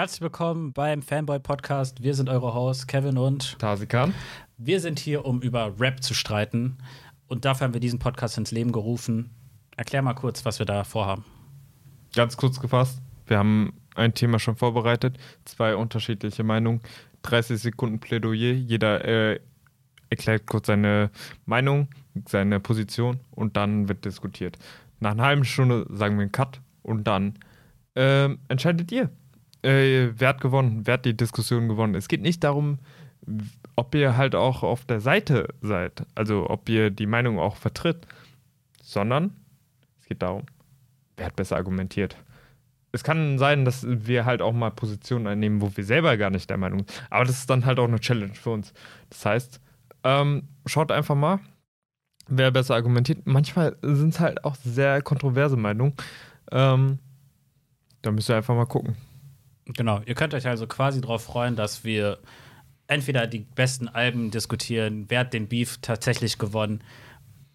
Herzlich willkommen beim Fanboy Podcast. Wir sind eure Hosts, Kevin und Tasikan. Wir sind hier, um über Rap zu streiten. Und dafür haben wir diesen Podcast ins Leben gerufen. Erklär mal kurz, was wir da vorhaben. Ganz kurz gefasst, wir haben ein Thema schon vorbereitet, zwei unterschiedliche Meinungen, 30 Sekunden Plädoyer. Jeder äh, erklärt kurz seine Meinung, seine Position und dann wird diskutiert. Nach einer halben Stunde sagen wir einen Cut und dann äh, entscheidet ihr äh, wer hat gewonnen, wer hat die Diskussion gewonnen. Es geht nicht darum, ob ihr halt auch auf der Seite seid, also ob ihr die Meinung auch vertritt, sondern es geht darum, wer hat besser argumentiert. Es kann sein, dass wir halt auch mal Positionen einnehmen, wo wir selber gar nicht der Meinung sind. Aber das ist dann halt auch eine Challenge für uns. Das heißt, ähm, schaut einfach mal, wer besser argumentiert. Manchmal sind es halt auch sehr kontroverse Meinungen. Ähm, da müsst ihr einfach mal gucken. Genau, ihr könnt euch also quasi darauf freuen, dass wir entweder die besten Alben diskutieren, wer hat den Beef tatsächlich gewonnen,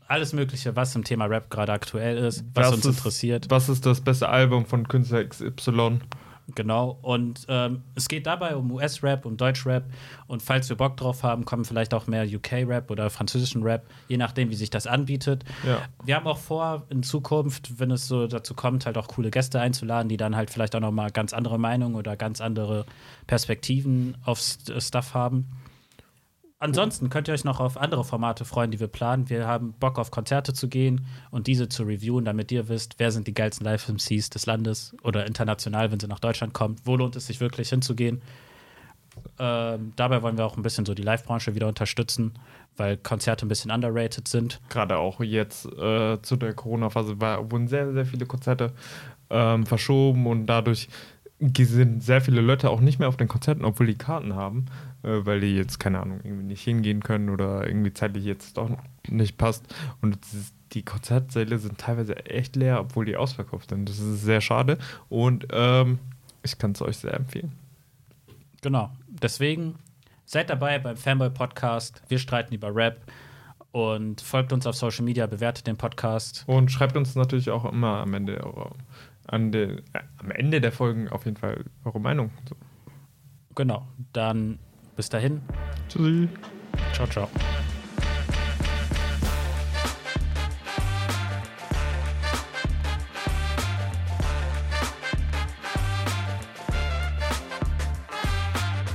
alles Mögliche, was im Thema Rap gerade aktuell ist, was, was uns ist, interessiert. Was ist das beste Album von Künstler XY? Genau, und ähm, es geht dabei um US-Rap, um Deutsch-Rap. Und falls wir Bock drauf haben, kommen vielleicht auch mehr UK-Rap oder französischen Rap, je nachdem, wie sich das anbietet. Ja. Wir haben auch vor, in Zukunft, wenn es so dazu kommt, halt auch coole Gäste einzuladen, die dann halt vielleicht auch nochmal ganz andere Meinungen oder ganz andere Perspektiven auf Stuff haben. Ansonsten könnt ihr euch noch auf andere Formate freuen, die wir planen. Wir haben Bock auf Konzerte zu gehen und diese zu reviewen, damit ihr wisst, wer sind die geilsten Live-MCs des Landes oder international, wenn sie nach Deutschland kommt. Wo lohnt es sich wirklich hinzugehen? Ähm, dabei wollen wir auch ein bisschen so die Live-Branche wieder unterstützen, weil Konzerte ein bisschen underrated sind. Gerade auch jetzt äh, zu der Corona-Phase wurden sehr, sehr viele Konzerte ähm, verschoben und dadurch sind sehr viele Leute auch nicht mehr auf den Konzerten, obwohl die Karten haben, äh, weil die jetzt, keine Ahnung, irgendwie nicht hingehen können oder irgendwie zeitlich jetzt doch nicht passt. Und die Konzertsäle sind teilweise echt leer, obwohl die ausverkauft sind. Das ist sehr schade und ähm, ich kann es euch sehr empfehlen. Genau. Deswegen seid dabei beim Fanboy Podcast. Wir streiten über Rap und folgt uns auf Social Media, bewertet den Podcast. Und schreibt uns natürlich auch immer am Ende eurer an de, äh, am Ende der Folgen auf jeden Fall eure Meinung. So. Genau. Dann bis dahin. Tschüssi. Ciao, ciao.